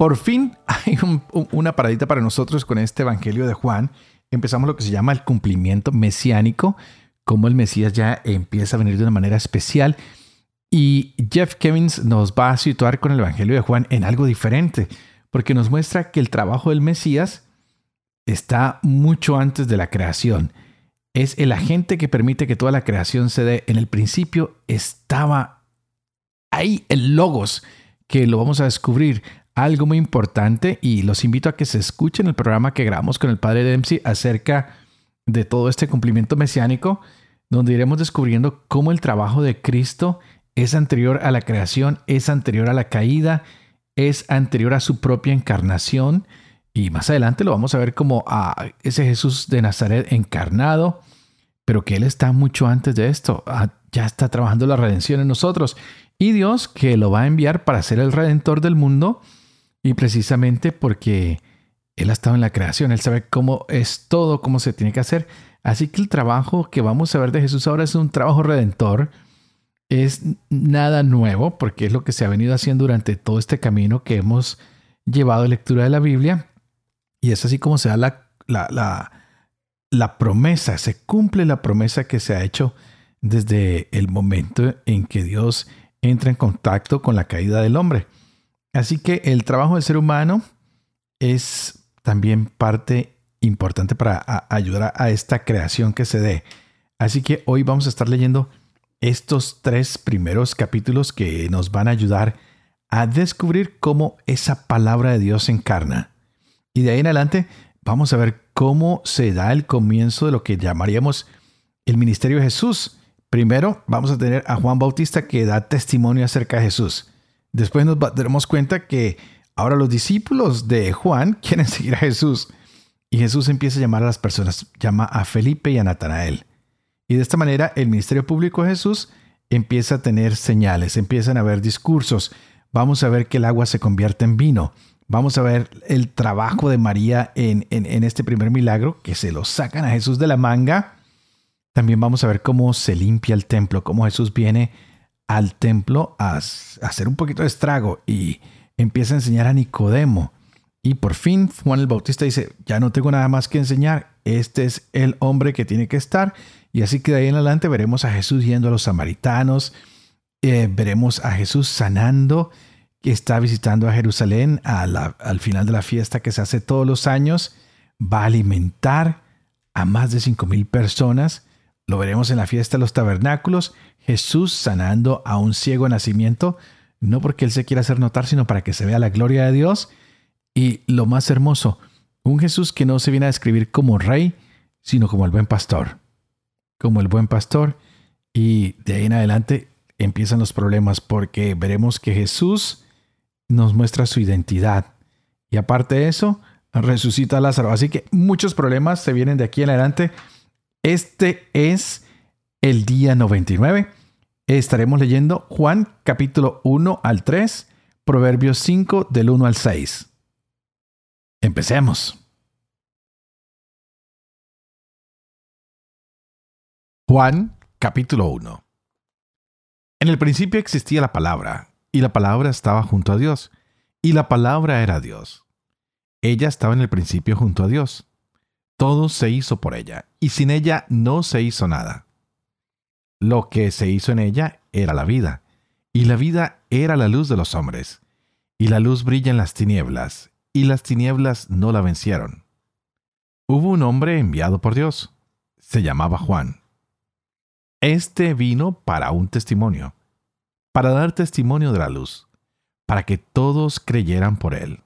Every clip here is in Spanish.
Por fin hay una paradita para nosotros con este Evangelio de Juan. Empezamos lo que se llama el cumplimiento mesiánico, cómo el Mesías ya empieza a venir de una manera especial. Y Jeff Kevins nos va a situar con el Evangelio de Juan en algo diferente, porque nos muestra que el trabajo del Mesías está mucho antes de la creación. Es el agente que permite que toda la creación se dé. En el principio estaba ahí el logos, que lo vamos a descubrir algo muy importante y los invito a que se escuchen el programa que grabamos con el padre Dempsey acerca de todo este cumplimiento mesiánico, donde iremos descubriendo cómo el trabajo de Cristo es anterior a la creación, es anterior a la caída, es anterior a su propia encarnación. Y más adelante lo vamos a ver como a ese Jesús de Nazaret encarnado, pero que Él está mucho antes de esto, ah, ya está trabajando la redención en nosotros. Y Dios que lo va a enviar para ser el redentor del mundo y precisamente porque Él ha estado en la creación, Él sabe cómo es todo, cómo se tiene que hacer. Así que el trabajo que vamos a ver de Jesús ahora es un trabajo redentor. Es nada nuevo porque es lo que se ha venido haciendo durante todo este camino que hemos llevado a lectura de la Biblia. Y es así como se da la, la, la promesa, se cumple la promesa que se ha hecho desde el momento en que Dios entra en contacto con la caída del hombre. Así que el trabajo del ser humano es también parte importante para ayudar a, esta creación que se dé. Así que hoy vamos a estar leyendo estos tres primeros capítulos que nos van a ayudar a descubrir cómo esa palabra de Dios se encarna. Y de ahí en adelante vamos a ver cómo se da el comienzo de lo que llamaríamos el ministerio de Jesús. Primero vamos a tener a Juan Bautista que da testimonio acerca de Jesús. Después nos daremos cuenta que ahora los discípulos de Juan quieren seguir a Jesús. Y Jesús empieza a llamar a las personas, llama a Felipe y a Natanael. Y de esta manera el ministerio público de Jesús empieza a tener señales, empiezan a haber discursos. Vamos a ver que el agua se convierte en vino. Vamos a ver el trabajo de María en, en este primer milagro, que se lo sacan a Jesús de la manga. También vamos a ver cómo se limpia el templo, cómo Jesús viene al templo a, hacer un poquito de estrago y empieza a enseñar a Nicodemo. Y por fin Juan el Bautista dice, ya no tengo nada más que enseñar, este es el hombre que tiene que estar. Y así que de ahí en adelante veremos a Jesús yendo a los samaritanos, eh, veremos a Jesús sanando, que está visitando a Jerusalén al final de la fiesta que se hace todos los años, va a alimentar a más de cinco mil personas, lo veremos en la fiesta de los tabernáculos Jesús sanando a un ciego nacimiento, no porque Él se quiera hacer notar, sino para que se vea la gloria de Dios. Y lo más hermoso, un Jesús que no se viene a describir como rey, sino como el buen pastor. Como el buen pastor. Y de ahí en adelante empiezan los problemas porque veremos que Jesús nos muestra su identidad. Y aparte de eso, resucita a Lázaro. Así que muchos problemas se vienen de aquí en adelante. Este es el día 99. Estaremos leyendo Juan capítulo 1 al 3, Proverbios 5 del 1 al 6. Empecemos. Juan capítulo 1 En el principio existía la palabra, y la palabra estaba junto a Dios, y la palabra era Dios. Ella estaba en el principio junto a Dios. Todo se hizo por ella, y sin ella no se hizo nada. Lo que se hizo en ella era la vida, y la vida era la luz de los hombres. Y la luz brilla en las tinieblas, y las tinieblas no la vencieron. Hubo un hombre enviado por Dios. Se llamaba Juan. Este vino para un testimonio, para dar testimonio de la luz, para que todos creyeran por él.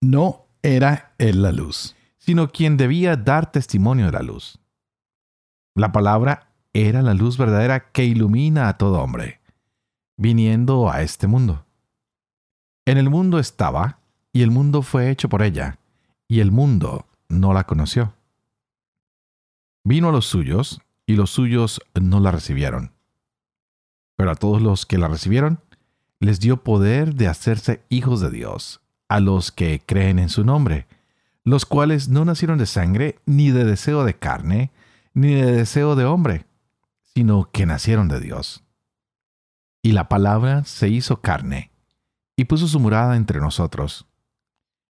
No era él la luz, sino quien debía dar testimonio de la luz. La palabra era la luz verdadera que ilumina a todo hombre, viniendo a este mundo. En el mundo estaba, y el mundo fue hecho por ella, y el mundo no la conoció. Vino a los suyos, y los suyos no la recibieron. Pero a todos los que la recibieron, les dio poder de hacerse hijos de Dios, a los que creen en su nombre, los cuales no nacieron de sangre, ni de deseo de carne, ni de deseo de hombre, sino que nacieron de Dios. Y la palabra se hizo carne, y puso su morada entre nosotros.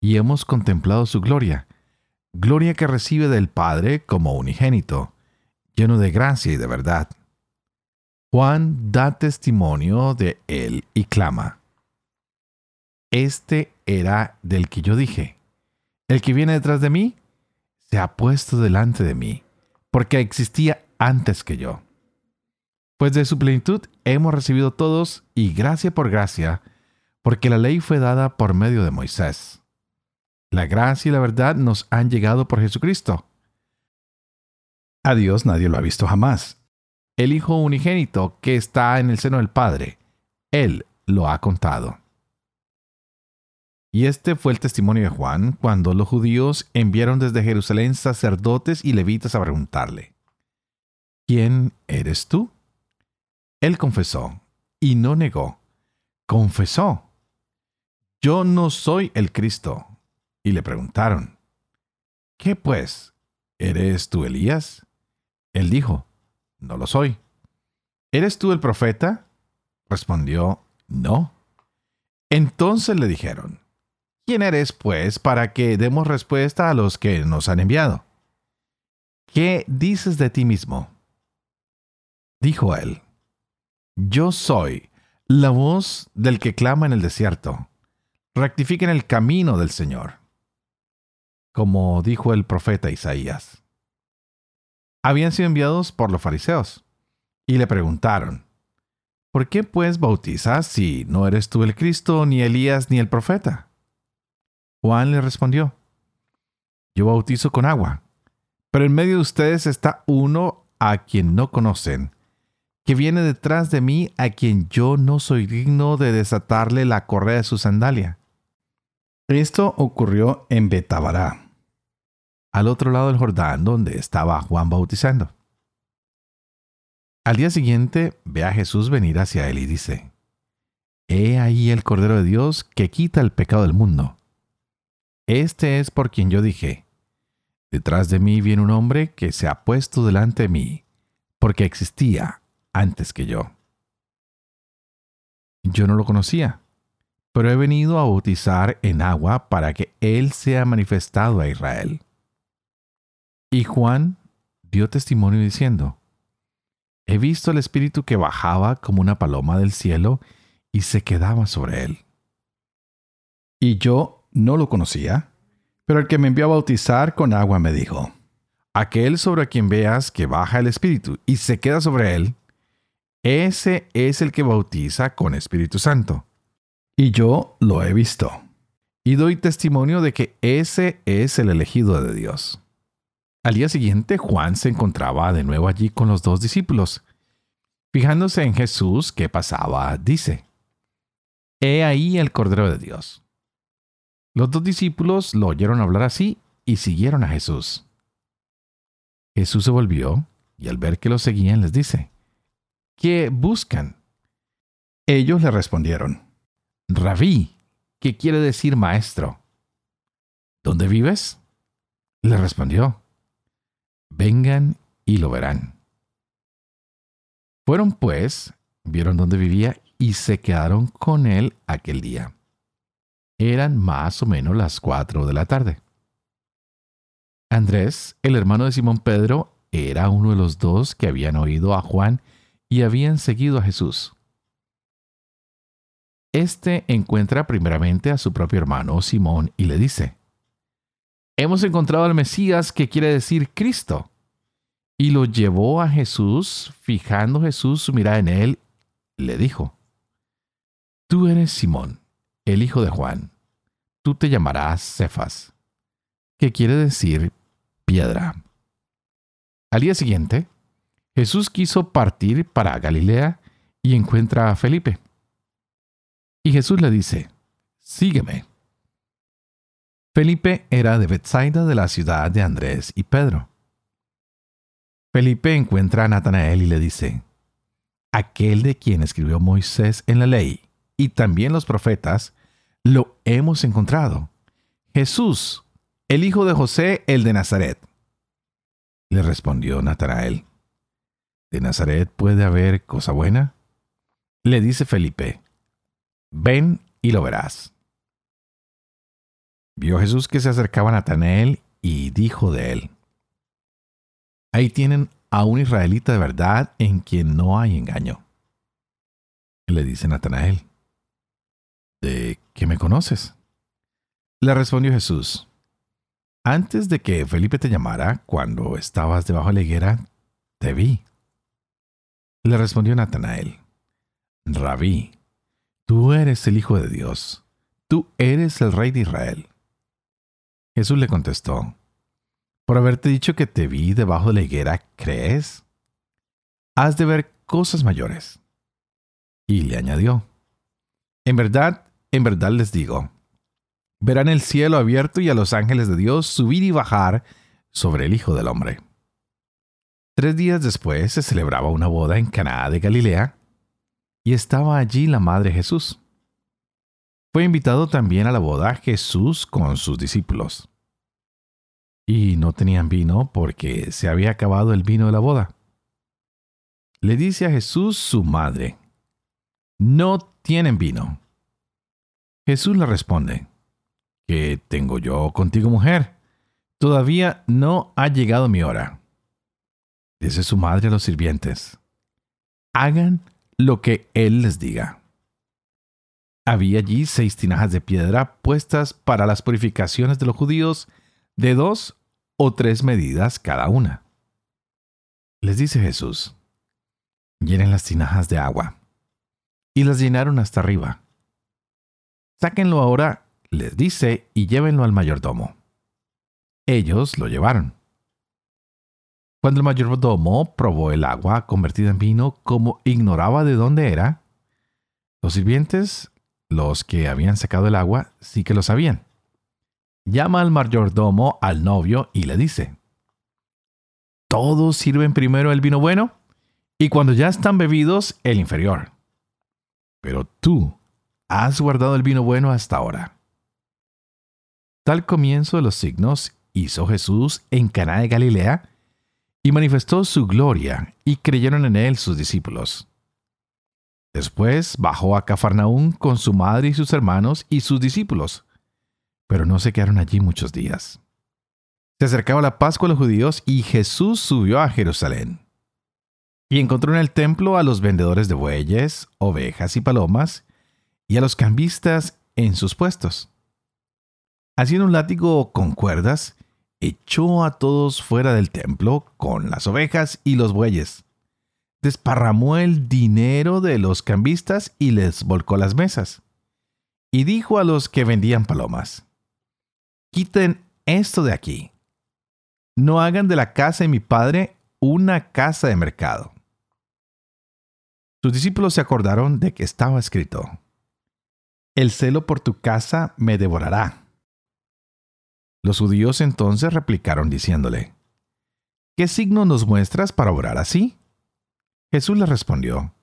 Y hemos contemplado su gloria, gloria que recibe del Padre como unigénito, lleno de gracia y de verdad. Juan da testimonio de él y clama. Este era del que yo dije, el que viene detrás de mí se ha puesto delante de mí, porque existía antes que yo. Pues de su plenitud hemos recibido todos y gracia por gracia, porque la ley fue dada por medio de Moisés. La gracia y la verdad nos han llegado por Jesucristo. A Dios nadie lo ha visto jamás. El Hijo unigénito que está en el seno del Padre, Él lo ha contado. Y este fue el testimonio de Juan cuando los judíos enviaron desde Jerusalén sacerdotes y levitas a preguntarle, ¿quién eres tú? Él confesó, y no negó, confesó, yo no soy el Cristo. Y le preguntaron, ¿qué pues? ¿Eres tú Elías? Él dijo, no lo soy. ¿Eres tú el profeta? Respondió, no. Entonces le dijeron, ¿quién eres, pues, para que demos respuesta a los que nos han enviado? ¿Qué dices de ti mismo? Dijo él, Yo soy la voz del que clama en el desierto. Rectifiquen el camino del Señor. Como dijo el profeta Isaías habían sido enviados por los fariseos. Y le preguntaron, ¿por qué pues bautizas si no eres tú el Cristo, ni Elías, ni el profeta? Juan le respondió, yo bautizo con agua, pero en medio de ustedes está uno a quien no conocen, que viene detrás de mí a quien yo no soy digno de desatarle la correa de su sandalia. Esto ocurrió en Betabará al otro lado del Jordán donde estaba Juan bautizando. Al día siguiente ve a Jesús venir hacia él y dice, He ahí el Cordero de Dios que quita el pecado del mundo. Este es por quien yo dije, Detrás de mí viene un hombre que se ha puesto delante de mí, porque existía antes que yo. Yo no lo conocía, pero he venido a bautizar en agua para que Él sea manifestado a Israel. Y Juan dio testimonio diciendo, He visto al Espíritu que bajaba como una paloma del cielo y se quedaba sobre él. Y yo no lo conocía, pero el que me envió a bautizar con agua me dijo, Aquel sobre quien veas que baja el Espíritu y se queda sobre él, ese es el que bautiza con Espíritu Santo. Y yo lo he visto. Y doy testimonio de que ese es el elegido de Dios. Al día siguiente, Juan se encontraba de nuevo allí con los dos discípulos. Fijándose en Jesús que pasaba, dice, He ahí el Cordero de Dios. Los dos discípulos lo oyeron hablar así y siguieron a Jesús. Jesús se volvió y al ver que lo seguían les dice, ¿qué buscan? Ellos le respondieron, Rabí, ¿qué quiere decir maestro. ¿Dónde vives? Le respondió, vengan y lo verán. Fueron pues, vieron dónde vivía y se quedaron con él aquel día. Eran más o menos las cuatro de la tarde. Andrés, el hermano de Simón Pedro, era uno de los dos que habían oído a Juan y habían seguido a Jesús. Este encuentra primeramente a su propio hermano Simón y le dice, hemos encontrado al Mesías que quiere decir Cristo. Y lo llevó a Jesús, fijando Jesús su mirada en él, le dijo, Tú eres Simón, el hijo de Juan, tú te llamarás Cefas, que quiere decir piedra. Al día siguiente, Jesús quiso partir para Galilea y encuentra a Felipe. Y Jesús le dice, Sígueme. Felipe era de Bethsaida de la ciudad de Andrés y Pedro. Felipe encuentra a Natanael y le dice, aquel de quien escribió Moisés en la ley y también los profetas, lo hemos encontrado. Jesús, el hijo de José, el de Nazaret. Le respondió Natanael, ¿de Nazaret puede haber cosa buena? Le dice Felipe, ven y lo verás. Vio Jesús que se acercaba a Natanael y dijo de él, Ahí tienen a un israelita de verdad en quien no hay engaño. Le dice Natanael, ¿de qué me conoces? Le respondió Jesús, antes de que Felipe te llamara, cuando estabas debajo de la higuera, te vi. Le respondió Natanael, Rabí, tú eres el Hijo de Dios, tú eres el Rey de Israel. Jesús le contestó, por haberte dicho que te vi debajo de la higuera, ¿crees? Has de ver cosas mayores. Y le añadió, en verdad, en verdad les digo, verán el cielo abierto y a los ángeles de Dios subir y bajar sobre el Hijo del Hombre. Tres días después se celebraba una boda en Caná de Galilea, y estaba allí la madre Jesús. Fue invitado también a la boda Jesús con sus discípulos. Y no tenían vino porque se había acabado el vino de la boda. Le dice a Jesús su madre, no tienen vino. Jesús le responde, ¿qué tengo yo contigo mujer? Todavía no ha llegado mi hora. Dice su madre a los sirvientes, hagan lo que él les diga. Había allí seis tinajas de piedra puestas para las purificaciones de los judíos de dos o tres medidas cada una. Les dice Jesús, llenen las tinajas de agua. Y las llenaron hasta arriba. Sáquenlo ahora, les dice, y llévenlo al mayordomo. Ellos lo llevaron. Cuando el mayordomo probó el agua convertida en vino, como ignoraba de dónde era, los sirvientes los que habían sacado el agua sí que lo sabían. Llama al mayordomo al novio y le dice, todos sirven primero el vino bueno y cuando ya están bebidos el inferior. Pero tú has guardado el vino bueno hasta ahora. Tal comienzo de los signos hizo Jesús en Caná de Galilea y manifestó su gloria y creyeron en él sus discípulos. Después bajó a Cafarnaún con su madre y sus hermanos y sus discípulos, pero no se quedaron allí muchos días. Se acercaba la Pascua a los judíos y Jesús subió a Jerusalén. Y encontró en el templo a los vendedores de bueyes, ovejas y palomas, y a los cambistas en sus puestos. Haciendo un látigo con cuerdas, echó a todos fuera del templo con las ovejas y los bueyes desparramó el dinero de los cambistas y les volcó las mesas. Y dijo a los que vendían palomas, quiten esto de aquí. No hagan de la casa de mi padre una casa de mercado. Sus discípulos se acordaron de que estaba escrito, El celo por tu casa me devorará. Los judíos entonces replicaron diciéndole, ¿Qué signo nos muestras para orar así? Jesús les respondió,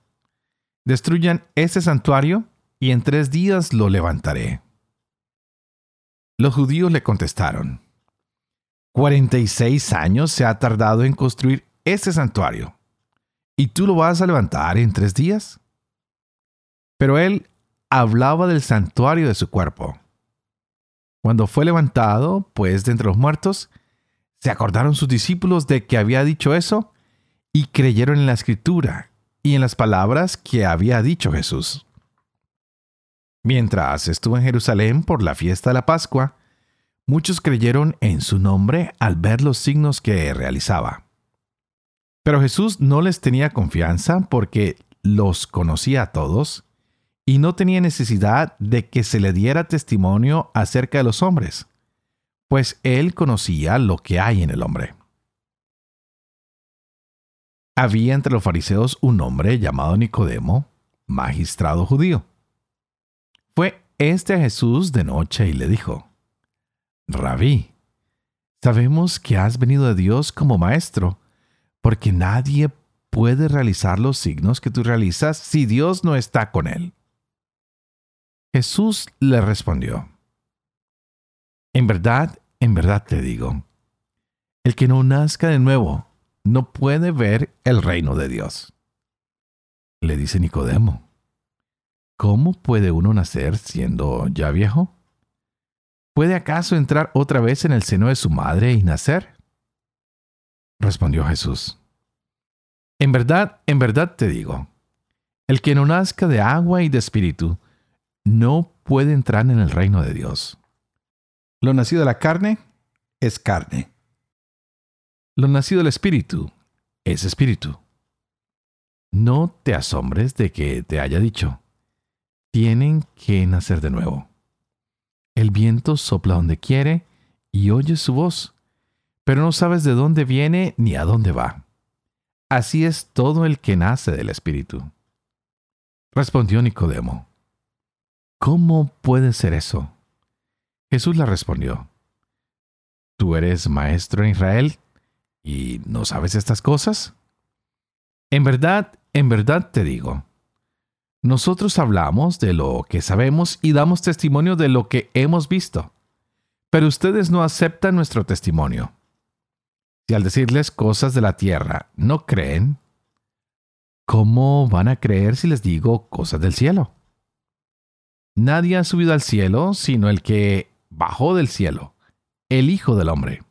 Destruyan este santuario y en tres días lo levantaré. Los judíos le contestaron, Cuarenta y seis años se ha tardado en construir este santuario, ¿y tú lo vas a levantar en tres días? Pero él hablaba del santuario de su cuerpo. Cuando fue levantado, pues, de entre los muertos, se acordaron sus discípulos de que había dicho eso y creyeron en la escritura y en las palabras que había dicho Jesús. Mientras estuvo en Jerusalén por la fiesta de la Pascua, muchos creyeron en su nombre al ver los signos que realizaba. Pero Jesús no les tenía confianza porque los conocía a todos y no tenía necesidad de que se le diera testimonio acerca de los hombres, pues él conocía lo que hay en el hombre. Había entre los fariseos un hombre llamado Nicodemo, magistrado judío. Fue este a Jesús de noche y le dijo, Rabí, sabemos que has venido de Dios como maestro, porque nadie puede realizar los signos que tú realizas si Dios no está con él. Jesús le respondió, En verdad, en verdad te digo, el que no nazca de nuevo no puede ver el reino de Dios. Le dice Nicodemo, ¿cómo puede uno nacer siendo ya viejo? ¿Puede acaso entrar otra vez en el seno de su madre y nacer? Respondió Jesús, En verdad, en verdad te digo, el que no nazca de agua y de espíritu, no puede entrar en el reino de Dios. Lo nacido de la carne es carne. Lo nacido del espíritu es espíritu. No te asombres de que te haya dicho, tienen que nacer de nuevo. El viento sopla donde quiere y oyes su voz, pero no sabes de dónde viene ni a dónde va. Así es todo el que nace del Espíritu. Respondió Nicodemo, ¿Cómo puede ser eso? Jesús le respondió, ¿Tú eres maestro en Israel y no sabes estas cosas? En verdad, en verdad te digo, nosotros hablamos de lo que sabemos y damos testimonio de lo que hemos visto, pero ustedes no aceptan nuestro testimonio. Si al decirles cosas de la tierra no creen, ¿cómo van a creer si les digo cosas del cielo? Nadie ha subido al cielo sino el que bajó del cielo, el Hijo del Hombre.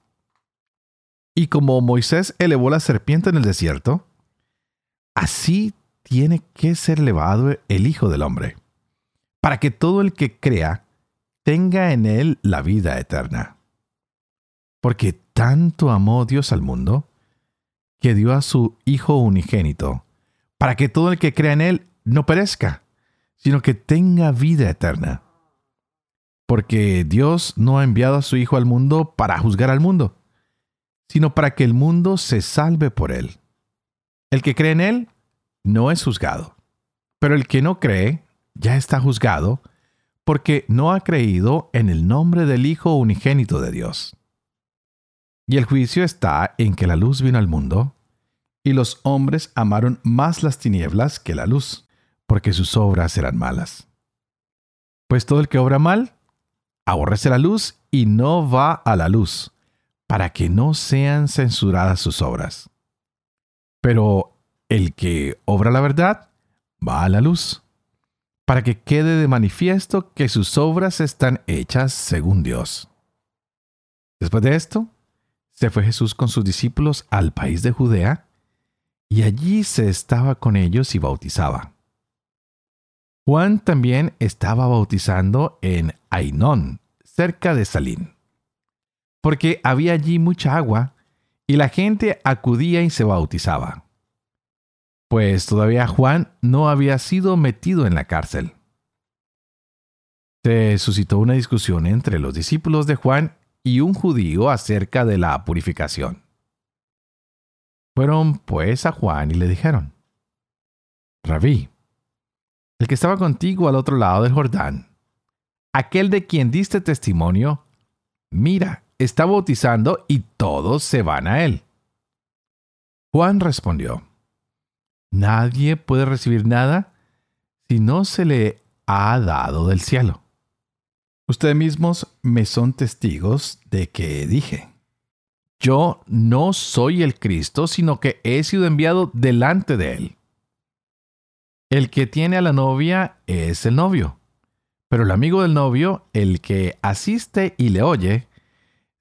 Y como Moisés elevó la serpiente en el desierto, así tiene que ser elevado el Hijo del Hombre, para que todo el que crea tenga en él la vida eterna. Porque tanto amó Dios al mundo, que dio a su Hijo unigénito, para que todo el que crea en él no perezca, sino que tenga vida eterna. Porque Dios no ha enviado a su Hijo al mundo para juzgar al mundo, sino para que el mundo se salve por él. El que cree en él no es juzgado, pero el que no cree ya está juzgado porque no ha creído en el nombre del Hijo unigénito de Dios. Y el juicio está en que la luz vino al mundo, y los hombres amaron más las tinieblas que la luz porque sus obras eran malas. Pues todo el que obra mal, aborrece la luz y no va a la luz, para que no sean censuradas sus obras. Pero el que obra la verdad, va a la luz, para que quede de manifiesto que sus obras están hechas según Dios. Después de esto, se fue Jesús con sus discípulos al país de Judea, y allí se estaba con ellos y bautizaba. Juan también estaba bautizando en Ainón, cerca de Salín, porque había allí mucha agua y la gente acudía y se bautizaba, pues todavía Juan no había sido metido en la cárcel. Se suscitó una discusión entre los discípulos de Juan y un judío acerca de la purificación. Fueron pues a Juan y le dijeron, Rabí, el que estaba contigo al otro lado del Jordán, aquel de quien diste testimonio, mira, está bautizando y todos se van a él. Juan respondió, Nadie puede recibir nada si no se le ha dado del cielo. Ustedes mismos me son testigos de que dije, yo no soy el Cristo, sino que he sido enviado delante de él. El que tiene a la novia es el novio, pero el amigo del novio, el que asiste y le oye,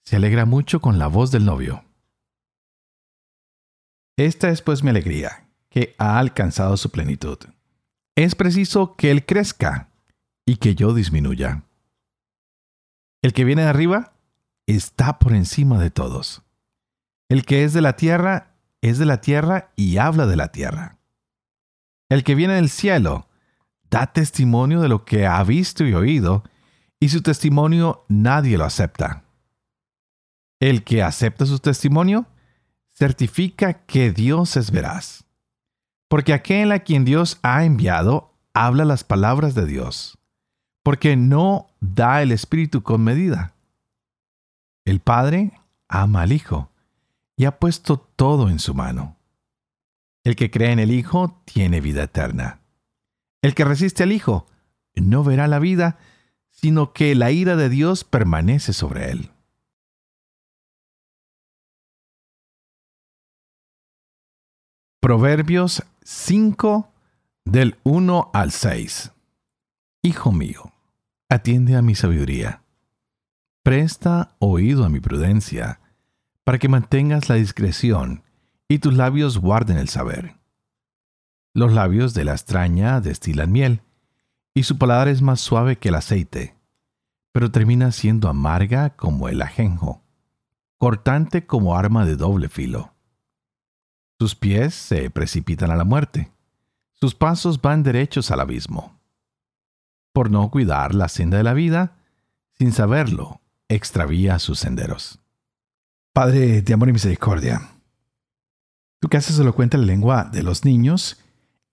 se alegra mucho con la voz del novio. Esta es pues mi alegría, que ha alcanzado su plenitud. Es preciso que Él crezca y que yo disminuya. El que viene de arriba está por encima de todos. El que es de la tierra es de la tierra y habla de la tierra. El que viene del cielo da testimonio de lo que ha visto y oído, y su testimonio nadie lo acepta. El que acepta su testimonio certifica que Dios es veraz, porque aquel a quien Dios ha enviado habla las palabras de Dios, porque no da el Espíritu con medida. El Padre ama al Hijo y ha puesto todo en su mano. El que cree en el Hijo tiene vida eterna. El que resiste al Hijo no verá la vida, sino que la ira de Dios permanece sobre él. Proverbios 5 del 1 al 6 Hijo mío, atiende a mi sabiduría. Presta oído a mi prudencia, para que mantengas la discreción y tus labios guarden el saber. Los labios de la extraña destilan miel, y su paladar es más suave que el aceite, pero termina siendo amarga como el ajenjo, cortante como arma de doble filo. Sus pies se precipitan a la muerte, sus pasos van derechos al abismo. Por no cuidar la senda de la vida, sin saberlo, extravía sus senderos. Padre de amor y misericordia, tú que haces cuenta la lengua de los niños,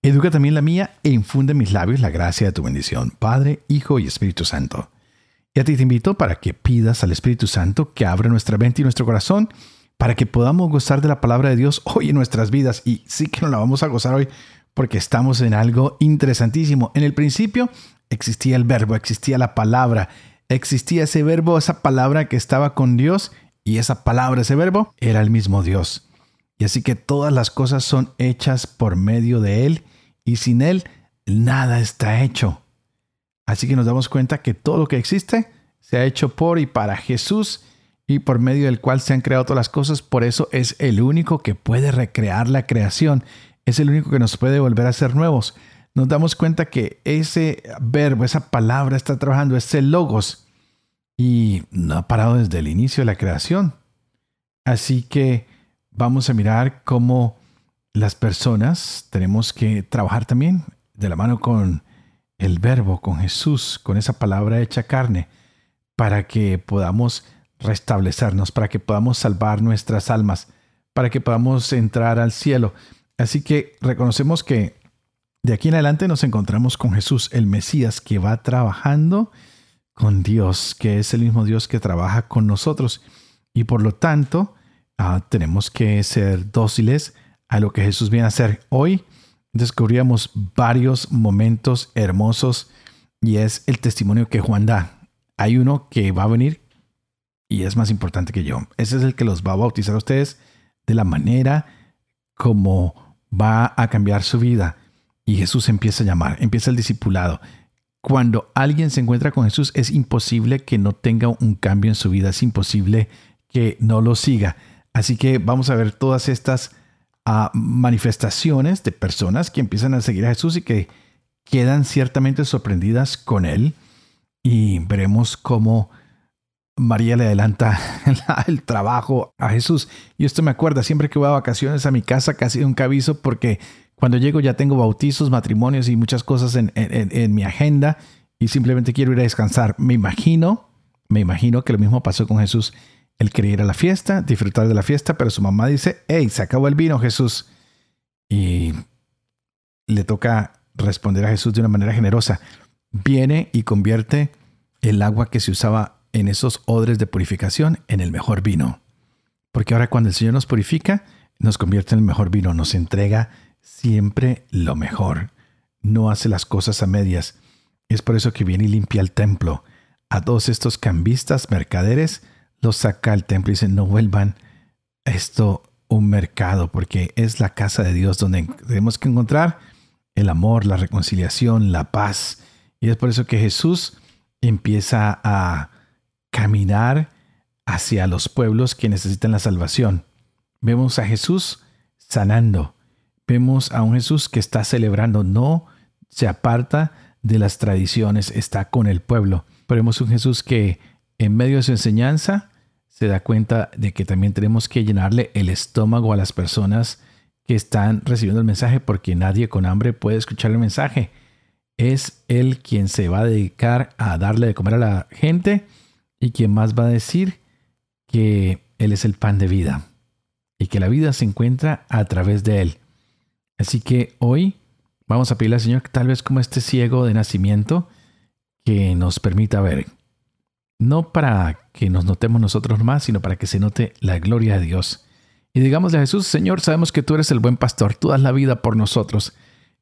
educa también la mía e infunde en mis labios la gracia de tu bendición, Padre, Hijo y Espíritu Santo. Y a ti te invito para que pidas al Espíritu Santo que abra nuestra mente y nuestro corazón para que podamos gozar de la palabra de Dios hoy en nuestras vidas. Y sí que nos la vamos a gozar hoy porque estamos en algo interesantísimo. En el principio existía el verbo, existía la palabra, existía ese verbo, esa palabra que estaba con Dios y esa palabra, ese verbo, era el mismo Dios. Y así que todas las cosas son hechas por medio de Él y sin Él nada está hecho. Así que nos damos cuenta que todo lo que existe se ha hecho por y para Jesús y por medio del cual se han creado todas las cosas. Por eso es el único que puede recrear la creación. Es el único que nos puede volver a ser nuevos nos damos cuenta que ese verbo, esa palabra está trabajando, ese logos, y no ha parado desde el inicio de la creación. Así que vamos a mirar cómo las personas tenemos que trabajar también de la mano con el verbo, con Jesús, con esa palabra hecha carne, para que podamos restablecernos, para que podamos salvar nuestras almas, para que podamos entrar al cielo. Así que reconocemos que de aquí en adelante nos encontramos con Jesús, el Mesías, que va trabajando con Dios, que es el mismo Dios que trabaja con nosotros. Y por lo tanto, ah, tenemos que ser dóciles a lo que Jesús viene a hacer. Hoy descubríamos varios momentos hermosos y es el testimonio que Juan da. Hay uno que va a venir y es más importante que yo. Ese es el que los va a bautizar a ustedes de la manera como va a cambiar su vida. Y Jesús empieza a llamar, empieza el discipulado. Cuando alguien se encuentra con Jesús es imposible que no tenga un cambio en su vida, es imposible que no lo siga. Así que vamos a ver todas estas ah, manifestaciones de personas que empiezan a seguir a Jesús y que quedan ciertamente sorprendidas con él. Y veremos cómo María le adelanta el trabajo a Jesús. Y esto me acuerda, siempre que voy a vacaciones a mi casa, casi un cabizo porque cuando llego ya tengo bautizos, matrimonios y muchas cosas en, mi agenda y simplemente quiero ir a descansar. Me imagino, me imagino que lo mismo pasó con Jesús. Él quería ir a la fiesta, disfrutar de la fiesta, pero su mamá dice, hey, se acabó el vino, Jesús. Y le toca responder a Jesús de una manera generosa. Viene y convierte el agua que se usaba en esos odres de purificación en el mejor vino. Porque ahora cuando el Señor nos purifica, nos convierte en el mejor vino, nos entrega siempre lo mejor. No hace las cosas a medias. Es por eso que viene y limpia el templo. A todos estos cambistas, mercaderes, los saca al templo y dice, no vuelvan esto un mercado, porque es la casa de Dios donde tenemos que encontrar el amor, la reconciliación, la paz. Y es por eso que Jesús empieza a caminar hacia los pueblos que necesitan la salvación. Vemos a Jesús sanando, vemos a un Jesús que está celebrando, no se aparta de las tradiciones, está con el pueblo. Pero vemos un Jesús que en medio de su enseñanza se da cuenta de que también tenemos que llenarle el estómago a las personas que están recibiendo el mensaje porque nadie con hambre puede escuchar el mensaje. Es Él quien se va a dedicar a darle de comer a la gente y quien más va a decir que Él es el pan de vida y que la vida se encuentra a través de Él. Así que hoy vamos a pedirle al Señor que tal vez como este ciego de nacimiento, que nos permita ver. No para que nos notemos nosotros más, sino para que se note la gloria de Dios. Y digámosle a Jesús, Señor, sabemos que tú eres el buen pastor, tú das la vida por nosotros.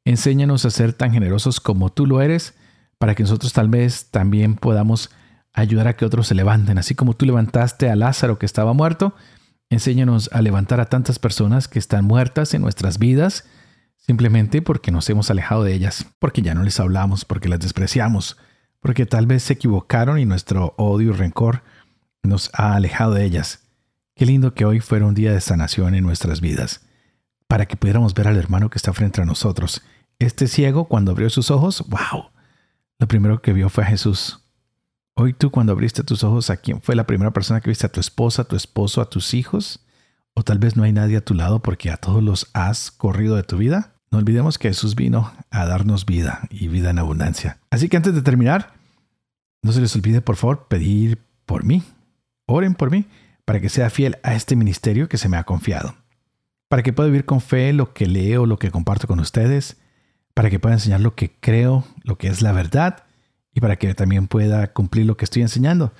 Enséñanos a ser tan generosos como tú lo eres, para que nosotros tal vez también podamos ayudar a que otros se levanten. Así como tú levantaste a Lázaro que estaba muerto, enséñanos a levantar a tantas personas que están muertas en nuestras vidas, simplemente porque nos hemos alejado de ellas, porque ya no les hablamos, porque las despreciamos, porque tal vez se equivocaron y nuestro odio y rencor nos ha alejado de ellas. Qué lindo que hoy fuera un día de sanación en nuestras vidas, para que pudiéramos ver al hermano que está frente a nosotros. Este ciego, cuando abrió sus ojos, wow, lo primero que vio fue a Jesús. Hoy tú cuando abriste tus ojos, ¿a quién fue la primera persona que viste? ¿A tu esposa, a tu esposo, a tus hijos? ¿O tal vez no hay nadie a tu lado porque a todos los has corrido de tu vida? No olvidemos que Jesús vino a darnos vida y vida en abundancia. Así que antes de terminar, no se les olvide por favor pedir por mí. Oren por mí para que sea fiel a este ministerio que se me ha confiado. Para que pueda vivir con fe lo que leo, lo que comparto con ustedes. Para que pueda enseñar lo que creo, lo que es la verdad. Y para que también pueda cumplir lo que estoy enseñando.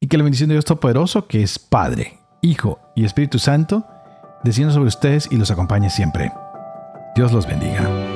Y que la bendición de Dios Todopoderoso, que es Padre, Hijo y Espíritu Santo, descienda sobre ustedes y los acompañe siempre. Dios los bendiga.